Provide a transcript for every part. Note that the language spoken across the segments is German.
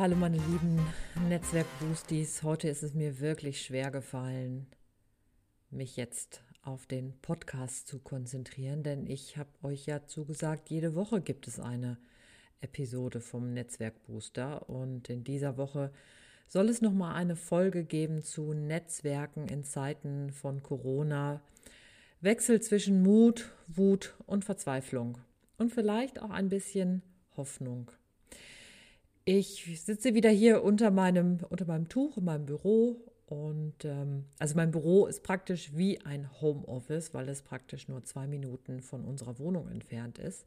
Hallo meine lieben Netzwerk-Boosties. Heute ist es mir wirklich schwer gefallen, mich jetzt auf den Podcast zu konzentrieren, denn ich habe euch ja zugesagt, jede Woche gibt es eine Episode vom Netzwerk Booster und in dieser Woche soll es nochmal eine Folge geben zu Netzwerken in Zeiten von Corona. Wechsel zwischen Mut, Wut und Verzweiflung und vielleicht auch ein bisschen Hoffnung. Ich sitze wieder hier unter meinem, unter meinem Tuch in meinem Büro und ähm, also mein Büro ist praktisch wie ein Homeoffice, weil es praktisch nur zwei Minuten von unserer Wohnung entfernt ist.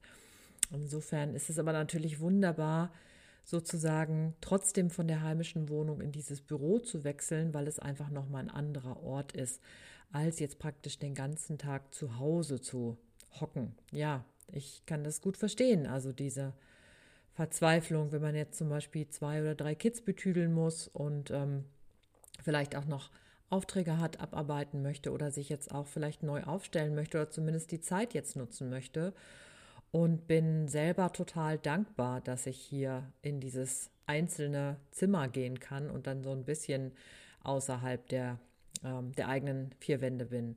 Insofern ist es aber natürlich wunderbar, sozusagen trotzdem von der heimischen Wohnung in dieses Büro zu wechseln, weil es einfach nochmal ein anderer Ort ist, als jetzt praktisch den ganzen Tag zu Hause zu hocken. Ja, ich kann das gut verstehen. Also diese Verzweiflung, wenn man jetzt zum Beispiel zwei oder drei Kids betüdeln muss und ähm, vielleicht auch noch Aufträge hat, abarbeiten möchte oder sich jetzt auch vielleicht neu aufstellen möchte oder zumindest die Zeit jetzt nutzen möchte. Und bin selber total dankbar, dass ich hier in dieses einzelne Zimmer gehen kann und dann so ein bisschen außerhalb der, ähm, der eigenen vier Wände bin.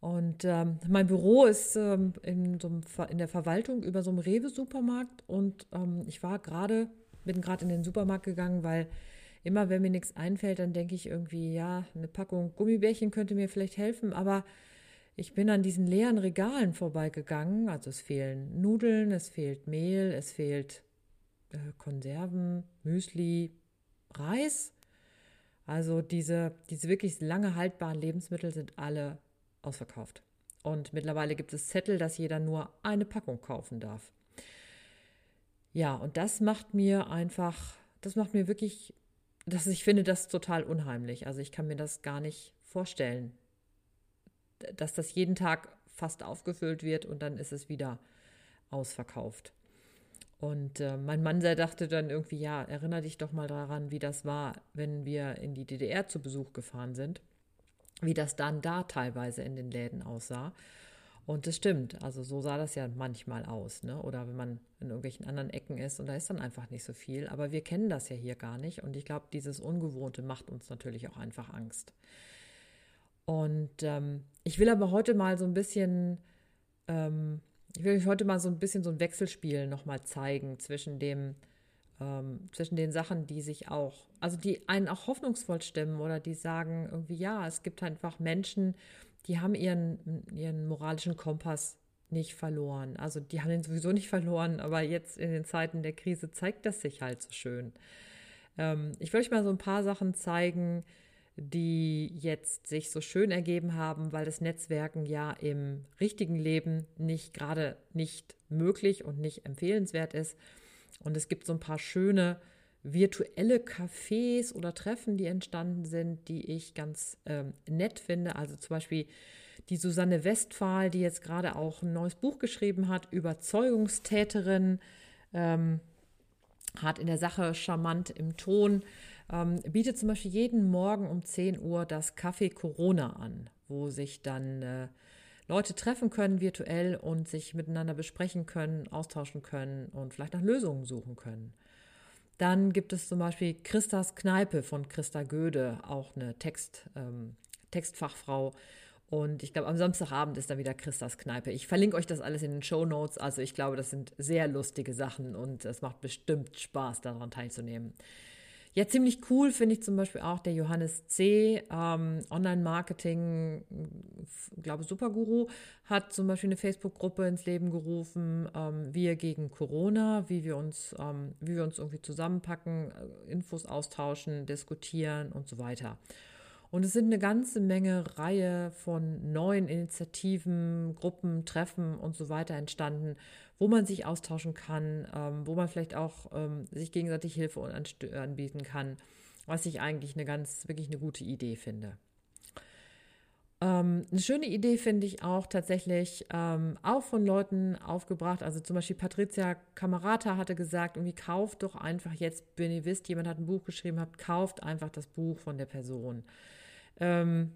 Und ähm, mein Büro ist ähm, in, so in der Verwaltung über so einem Rewe-Supermarkt und ähm, ich war gerade, bin gerade in den Supermarkt gegangen, weil immer, wenn mir nichts einfällt, dann denke ich irgendwie, ja, eine Packung Gummibärchen könnte mir vielleicht helfen, aber ich bin an diesen leeren Regalen vorbeigegangen. Also es fehlen Nudeln, es fehlt Mehl, es fehlt äh, Konserven, Müsli, Reis. Also diese, diese wirklich lange haltbaren Lebensmittel sind alle ausverkauft. Und mittlerweile gibt es Zettel, dass jeder nur eine Packung kaufen darf. Ja, und das macht mir einfach, das macht mir wirklich, dass ich finde das total unheimlich. Also ich kann mir das gar nicht vorstellen, dass das jeden Tag fast aufgefüllt wird und dann ist es wieder ausverkauft. Und äh, mein Mann, der dachte dann irgendwie, ja, erinnere dich doch mal daran, wie das war, wenn wir in die DDR zu Besuch gefahren sind wie das dann da teilweise in den Läden aussah. Und das stimmt, also so sah das ja manchmal aus, ne? Oder wenn man in irgendwelchen anderen Ecken ist und da ist dann einfach nicht so viel. Aber wir kennen das ja hier gar nicht. Und ich glaube, dieses Ungewohnte macht uns natürlich auch einfach Angst. Und ähm, ich will aber heute mal so ein bisschen, ähm, ich will euch heute mal so ein bisschen so ein Wechselspiel nochmal zeigen zwischen dem, ähm, zwischen den Sachen, die sich auch, also die einen auch hoffnungsvoll stimmen oder die sagen irgendwie, ja, es gibt einfach Menschen, die haben ihren, ihren moralischen Kompass nicht verloren. Also die haben ihn sowieso nicht verloren, aber jetzt in den Zeiten der Krise zeigt das sich halt so schön. Ähm, ich will euch mal so ein paar Sachen zeigen, die jetzt sich so schön ergeben haben, weil das Netzwerken ja im richtigen Leben nicht gerade nicht möglich und nicht empfehlenswert ist. Und es gibt so ein paar schöne virtuelle Cafés oder Treffen, die entstanden sind, die ich ganz ähm, nett finde. Also zum Beispiel die Susanne Westphal, die jetzt gerade auch ein neues Buch geschrieben hat, Überzeugungstäterin, ähm, hat in der Sache charmant im Ton, ähm, bietet zum Beispiel jeden Morgen um 10 Uhr das Café Corona an, wo sich dann äh, Leute treffen können virtuell und sich miteinander besprechen können, austauschen können und vielleicht nach Lösungen suchen können. Dann gibt es zum Beispiel Christas Kneipe von Christa Göde, auch eine Text, ähm, Textfachfrau. Und ich glaube, am Samstagabend ist dann wieder Christas Kneipe. Ich verlinke euch das alles in den Show Notes. Also ich glaube, das sind sehr lustige Sachen und es macht bestimmt Spaß, daran teilzunehmen. Ja, ziemlich cool finde ich zum Beispiel auch der Johannes C. Ähm, Online-Marketing, glaube Superguru, hat zum Beispiel eine Facebook-Gruppe ins Leben gerufen, ähm, wir gegen Corona, wie wir uns, ähm, wie wir uns irgendwie zusammenpacken, äh, Infos austauschen, diskutieren und so weiter. Und es sind eine ganze Menge Reihe von neuen Initiativen, Gruppen, Treffen und so weiter entstanden, wo man sich austauschen kann, ähm, wo man vielleicht auch ähm, sich gegenseitig Hilfe anbieten kann, was ich eigentlich eine ganz, wirklich eine gute Idee finde. Ähm, eine schöne Idee finde ich auch tatsächlich ähm, auch von Leuten aufgebracht. Also zum Beispiel Patricia Camerata hatte gesagt, irgendwie kauft doch einfach jetzt, wenn ihr wisst, jemand hat ein Buch geschrieben, habt, kauft einfach das Buch von der Person. Ähm,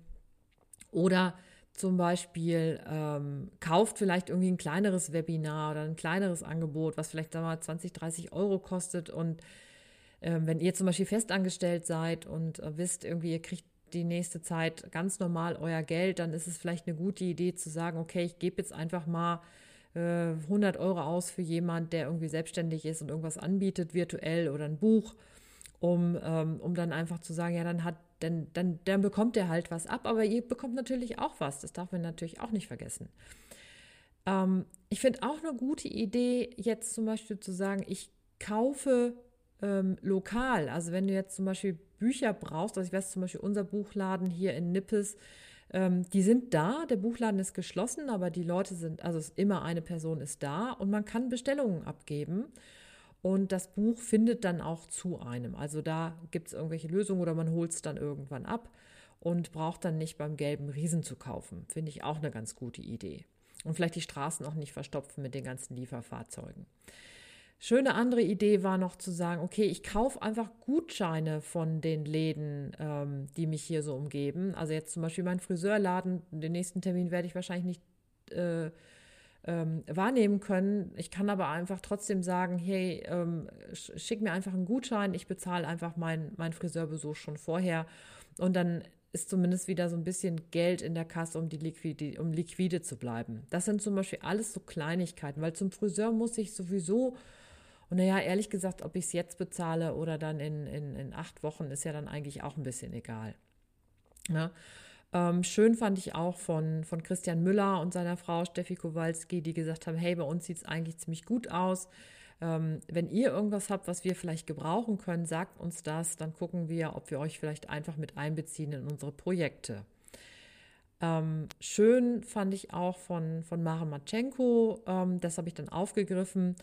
oder zum Beispiel ähm, kauft vielleicht irgendwie ein kleineres Webinar oder ein kleineres Angebot, was vielleicht mal 20, 30 Euro kostet. Und äh, wenn ihr zum Beispiel festangestellt seid und äh, wisst, irgendwie ihr kriegt die nächste Zeit ganz normal euer Geld, dann ist es vielleicht eine gute Idee zu sagen, okay, ich gebe jetzt einfach mal äh, 100 Euro aus für jemand, der irgendwie selbstständig ist und irgendwas anbietet, virtuell oder ein Buch, um, ähm, um dann einfach zu sagen, ja, dann hat, dann, dann, dann bekommt er halt was ab, aber ihr bekommt natürlich auch was. Das darf man natürlich auch nicht vergessen. Ähm, ich finde auch eine gute Idee, jetzt zum Beispiel zu sagen, ich kaufe ähm, lokal. Also wenn du jetzt zum Beispiel Bücher brauchst, also ich weiß zum Beispiel unser Buchladen hier in Nippes, ähm, die sind da, der Buchladen ist geschlossen, aber die Leute sind, also immer eine Person ist da und man kann Bestellungen abgeben. Und das Buch findet dann auch zu einem. Also da gibt es irgendwelche Lösungen oder man holt es dann irgendwann ab und braucht dann nicht beim gelben Riesen zu kaufen. Finde ich auch eine ganz gute Idee. Und vielleicht die Straßen auch nicht verstopfen mit den ganzen Lieferfahrzeugen. Schöne andere Idee war noch zu sagen, okay, ich kaufe einfach Gutscheine von den Läden, ähm, die mich hier so umgeben. Also jetzt zum Beispiel mein Friseurladen, den nächsten Termin werde ich wahrscheinlich nicht äh, ähm, wahrnehmen können. Ich kann aber einfach trotzdem sagen, hey, ähm, schick mir einfach einen Gutschein, ich bezahle einfach meinen mein Friseurbesuch schon vorher und dann ist zumindest wieder so ein bisschen Geld in der Kasse, um, die liquide, um liquide zu bleiben. Das sind zum Beispiel alles so Kleinigkeiten, weil zum Friseur muss ich sowieso und naja, ehrlich gesagt, ob ich es jetzt bezahle oder dann in, in, in acht Wochen, ist ja dann eigentlich auch ein bisschen egal. Ja. Ähm, schön fand ich auch von, von Christian Müller und seiner Frau Steffi Kowalski, die gesagt haben, hey, bei uns sieht es eigentlich ziemlich gut aus. Ähm, wenn ihr irgendwas habt, was wir vielleicht gebrauchen können, sagt uns das, dann gucken wir, ob wir euch vielleicht einfach mit einbeziehen in unsere Projekte. Ähm, schön fand ich auch von, von Maren Matschenko, ähm, das habe ich dann aufgegriffen,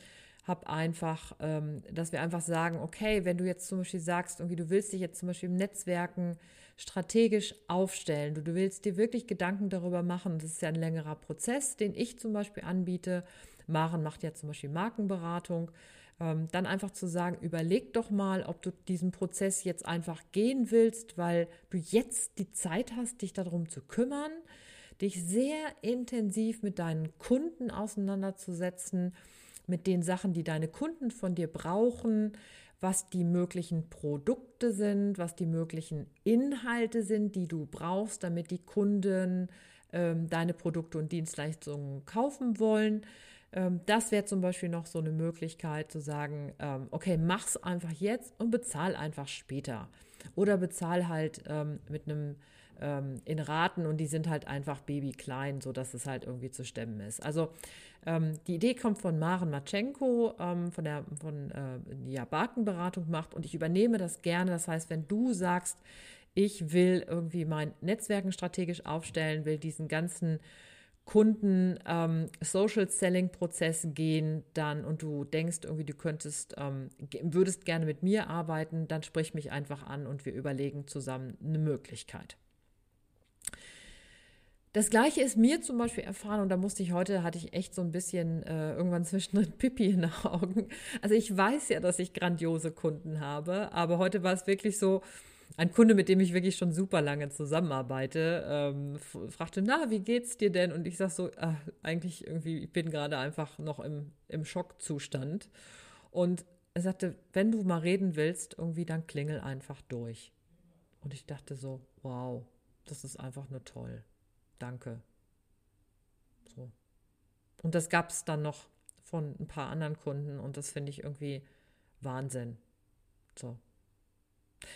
habe einfach, ähm, dass wir einfach sagen, okay, wenn du jetzt zum Beispiel sagst, irgendwie du willst dich jetzt zum Beispiel im Netzwerken strategisch aufstellen, du, du willst dir wirklich Gedanken darüber machen, das ist ja ein längerer Prozess, den ich zum Beispiel anbiete. Maren macht ja zum Beispiel Markenberatung. Ähm, dann einfach zu sagen, überleg doch mal, ob du diesen Prozess jetzt einfach gehen willst, weil du jetzt die Zeit hast, dich darum zu kümmern, dich sehr intensiv mit deinen Kunden auseinanderzusetzen mit den Sachen, die deine Kunden von dir brauchen, was die möglichen Produkte sind, was die möglichen Inhalte sind, die du brauchst, damit die Kunden ähm, deine Produkte und Dienstleistungen kaufen wollen. Ähm, das wäre zum Beispiel noch so eine Möglichkeit zu sagen, ähm, okay, mach's einfach jetzt und bezahl einfach später. Oder bezahl halt ähm, mit einem ähm, in Raten und die sind halt einfach babyklein, sodass es halt irgendwie zu stemmen ist. Also ähm, die Idee kommt von Maren Matschenko, ähm, von der, von, äh, die ja Barkenberatung macht und ich übernehme das gerne. Das heißt, wenn du sagst, ich will irgendwie mein Netzwerken strategisch aufstellen, will diesen ganzen Kunden ähm, Social Selling Prozess gehen, dann und du denkst irgendwie, du könntest, ähm, würdest gerne mit mir arbeiten, dann sprich mich einfach an und wir überlegen zusammen eine Möglichkeit. Das gleiche ist mir zum Beispiel erfahren und da musste ich heute, hatte ich echt so ein bisschen äh, irgendwann zwischendrin Pipi in den Augen. Also ich weiß ja, dass ich grandiose Kunden habe, aber heute war es wirklich so, ein Kunde, mit dem ich wirklich schon super lange zusammenarbeite, ähm, fragte, na, wie geht's dir denn? Und ich sag so, äh, eigentlich irgendwie, ich bin gerade einfach noch im, im Schockzustand. Und er sagte, wenn du mal reden willst, irgendwie, dann klingel einfach durch. Und ich dachte so, wow, das ist einfach nur toll. Danke. So. Und das gab es dann noch von ein paar anderen Kunden und das finde ich irgendwie Wahnsinn. So.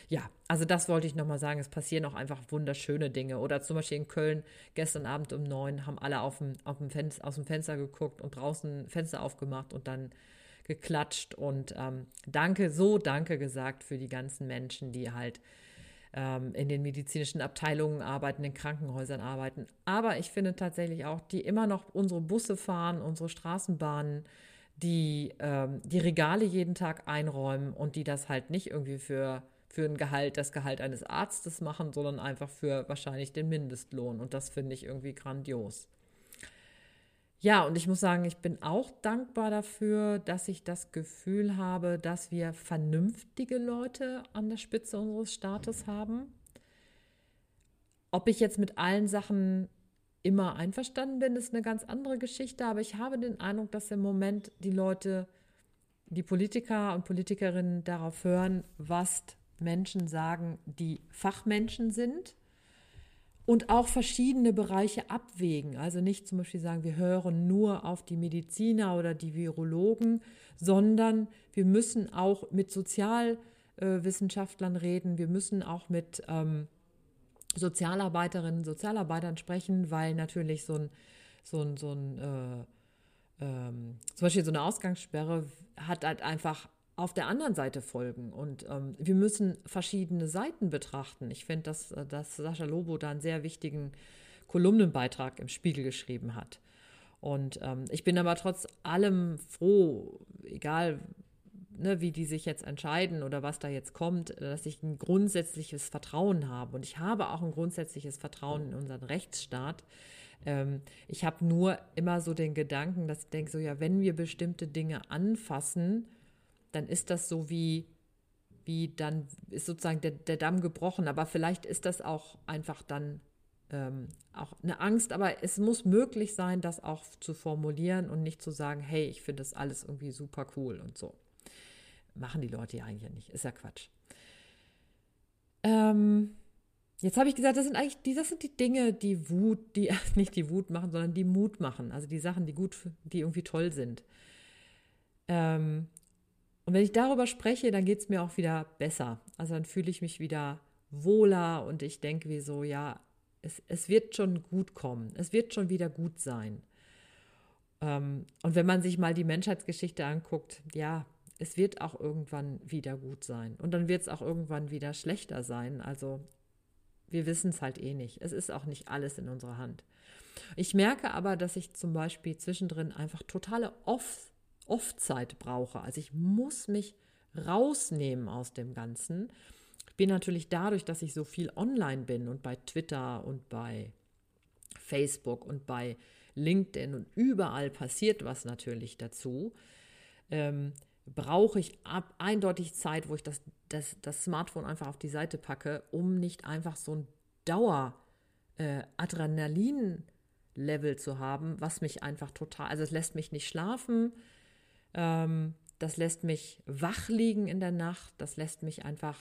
Ja, also das wollte ich nochmal sagen. Es passieren auch einfach wunderschöne Dinge. Oder zum Beispiel in Köln gestern Abend um neun haben alle auf dem, auf dem Fenster, aus dem Fenster geguckt und draußen Fenster aufgemacht und dann geklatscht und ähm, danke, so danke gesagt für die ganzen Menschen, die halt ähm, in den medizinischen Abteilungen arbeiten, in Krankenhäusern arbeiten. Aber ich finde tatsächlich auch, die immer noch unsere Busse fahren, unsere Straßenbahnen, die ähm, die Regale jeden Tag einräumen und die das halt nicht irgendwie für für ein Gehalt, das Gehalt eines Arztes machen, sondern einfach für wahrscheinlich den Mindestlohn. Und das finde ich irgendwie grandios. Ja, und ich muss sagen, ich bin auch dankbar dafür, dass ich das Gefühl habe, dass wir vernünftige Leute an der Spitze unseres Staates haben. Ob ich jetzt mit allen Sachen immer einverstanden bin, ist eine ganz andere Geschichte, aber ich habe den Eindruck, dass im Moment die Leute, die Politiker und Politikerinnen darauf hören, was Menschen sagen, die Fachmenschen sind und auch verschiedene Bereiche abwägen. Also nicht zum Beispiel sagen, wir hören nur auf die Mediziner oder die Virologen, sondern wir müssen auch mit Sozialwissenschaftlern reden, wir müssen auch mit ähm, Sozialarbeiterinnen, Sozialarbeitern sprechen, weil natürlich so ein, so ein, so ein äh, ähm, zum Beispiel so eine Ausgangssperre hat halt einfach auf der anderen Seite Folgen. Und ähm, wir müssen verschiedene Seiten betrachten. Ich finde, dass, äh, dass Sascha Lobo da einen sehr wichtigen Kolumnenbeitrag im Spiegel geschrieben hat. Und ähm, ich bin aber trotz allem froh, egal ne, wie die sich jetzt entscheiden oder was da jetzt kommt, dass ich ein grundsätzliches Vertrauen habe. Und ich habe auch ein grundsätzliches Vertrauen in unseren Rechtsstaat. Ähm, ich habe nur immer so den Gedanken, dass ich denke, so ja, wenn wir bestimmte Dinge anfassen, dann ist das so wie, wie dann ist sozusagen der, der Damm gebrochen. Aber vielleicht ist das auch einfach dann ähm, auch eine Angst, aber es muss möglich sein, das auch zu formulieren und nicht zu sagen, hey, ich finde das alles irgendwie super cool und so machen die Leute ja eigentlich nicht. Ist ja Quatsch. Ähm, jetzt habe ich gesagt, das sind eigentlich die, das sind die Dinge, die Wut, die nicht die Wut machen, sondern die Mut machen. Also die Sachen, die gut, die irgendwie toll sind. Ähm, und wenn ich darüber spreche, dann geht es mir auch wieder besser. Also dann fühle ich mich wieder wohler und ich denke wie so, ja, es, es wird schon gut kommen. Es wird schon wieder gut sein. Ähm, und wenn man sich mal die Menschheitsgeschichte anguckt, ja, es wird auch irgendwann wieder gut sein. Und dann wird es auch irgendwann wieder schlechter sein. Also wir wissen es halt eh nicht. Es ist auch nicht alles in unserer Hand. Ich merke aber, dass ich zum Beispiel zwischendrin einfach totale Off-Zeit brauche. Also ich muss mich rausnehmen aus dem Ganzen. Ich bin natürlich dadurch, dass ich so viel online bin und bei Twitter und bei Facebook und bei LinkedIn und überall passiert was natürlich dazu. Ähm, brauche ich ab, eindeutig Zeit, wo ich das, das, das Smartphone einfach auf die Seite packe, um nicht einfach so ein Dauer-Adrenalin-Level äh, zu haben, was mich einfach total, also es lässt mich nicht schlafen, ähm, das lässt mich wach liegen in der Nacht, das lässt mich einfach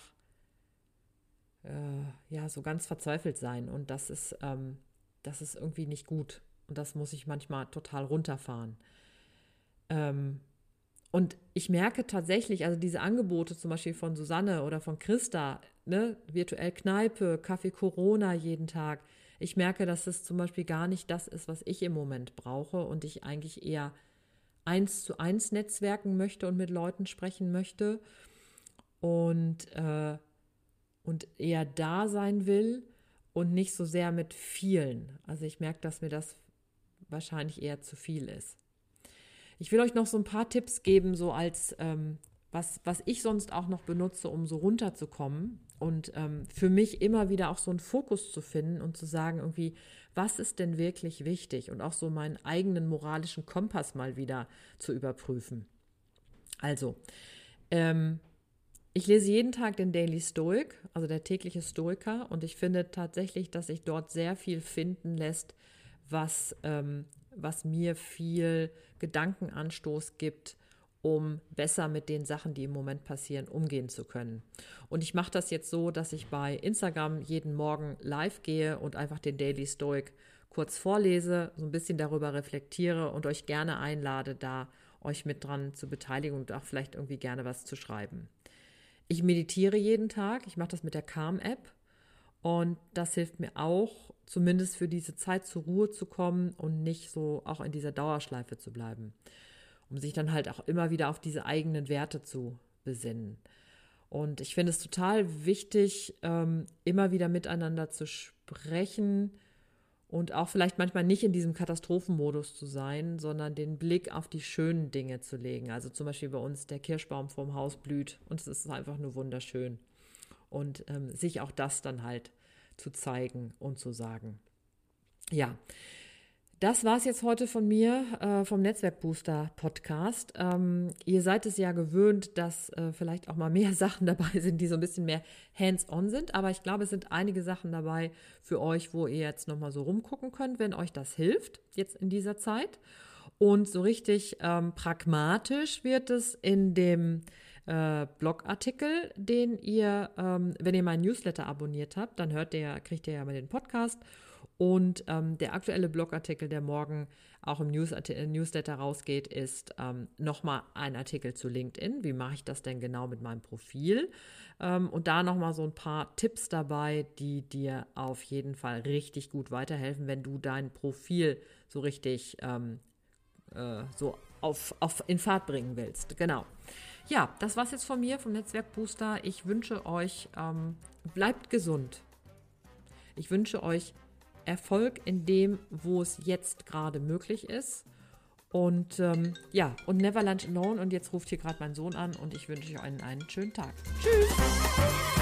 äh, ja so ganz verzweifelt sein und das ist, ähm, das ist irgendwie nicht gut und das muss ich manchmal total runterfahren. Ähm, und ich merke tatsächlich, also diese Angebote zum Beispiel von Susanne oder von Christa, ne, virtuell Kneipe, Kaffee Corona jeden Tag. Ich merke, dass es zum Beispiel gar nicht das ist, was ich im Moment brauche und ich eigentlich eher eins zu eins netzwerken möchte und mit Leuten sprechen möchte und, äh, und eher da sein will und nicht so sehr mit vielen. Also ich merke, dass mir das wahrscheinlich eher zu viel ist. Ich will euch noch so ein paar Tipps geben, so als ähm, was, was ich sonst auch noch benutze, um so runterzukommen und ähm, für mich immer wieder auch so einen Fokus zu finden und zu sagen, irgendwie, was ist denn wirklich wichtig und auch so meinen eigenen moralischen Kompass mal wieder zu überprüfen. Also, ähm, ich lese jeden Tag den Daily Stoic, also der tägliche Stoiker, und ich finde tatsächlich, dass sich dort sehr viel finden lässt, was ähm, was mir viel Gedankenanstoß gibt, um besser mit den Sachen, die im Moment passieren, umgehen zu können. Und ich mache das jetzt so, dass ich bei Instagram jeden Morgen live gehe und einfach den Daily Stoic kurz vorlese, so ein bisschen darüber reflektiere und euch gerne einlade, da euch mit dran zu beteiligen und auch vielleicht irgendwie gerne was zu schreiben. Ich meditiere jeden Tag, ich mache das mit der Calm-App und das hilft mir auch, zumindest für diese Zeit zur Ruhe zu kommen und nicht so auch in dieser Dauerschleife zu bleiben. Um sich dann halt auch immer wieder auf diese eigenen Werte zu besinnen. Und ich finde es total wichtig, ähm, immer wieder miteinander zu sprechen und auch vielleicht manchmal nicht in diesem Katastrophenmodus zu sein, sondern den Blick auf die schönen Dinge zu legen. Also zum Beispiel bei uns der Kirschbaum vorm Haus blüht und es ist einfach nur wunderschön. und ähm, sich auch das dann halt zu zeigen und zu sagen. Ja, das war es jetzt heute von mir äh, vom Netzwerkbooster Podcast. Ähm, ihr seid es ja gewöhnt, dass äh, vielleicht auch mal mehr Sachen dabei sind, die so ein bisschen mehr hands-on sind. Aber ich glaube, es sind einige Sachen dabei für euch, wo ihr jetzt nochmal so rumgucken könnt, wenn euch das hilft, jetzt in dieser Zeit. Und so richtig ähm, pragmatisch wird es in dem äh, Blogartikel, den ihr, ähm, wenn ihr meinen Newsletter abonniert habt, dann hört ihr, kriegt ihr ja mal den Podcast. Und ähm, der aktuelle Blogartikel, der morgen auch im News äh, Newsletter rausgeht, ist ähm, nochmal ein Artikel zu LinkedIn. Wie mache ich das denn genau mit meinem Profil? Ähm, und da nochmal so ein paar Tipps dabei, die dir auf jeden Fall richtig gut weiterhelfen, wenn du dein Profil so richtig ähm, äh, so auf, auf, in Fahrt bringen willst. Genau. Ja, das war's jetzt von mir, vom Netzwerk Booster. Ich wünsche euch, ähm, bleibt gesund. Ich wünsche euch Erfolg in dem, wo es jetzt gerade möglich ist. Und ähm, ja, und Never Lunch Alone. Und jetzt ruft hier gerade mein Sohn an und ich wünsche euch einen, einen schönen Tag. Tschüss!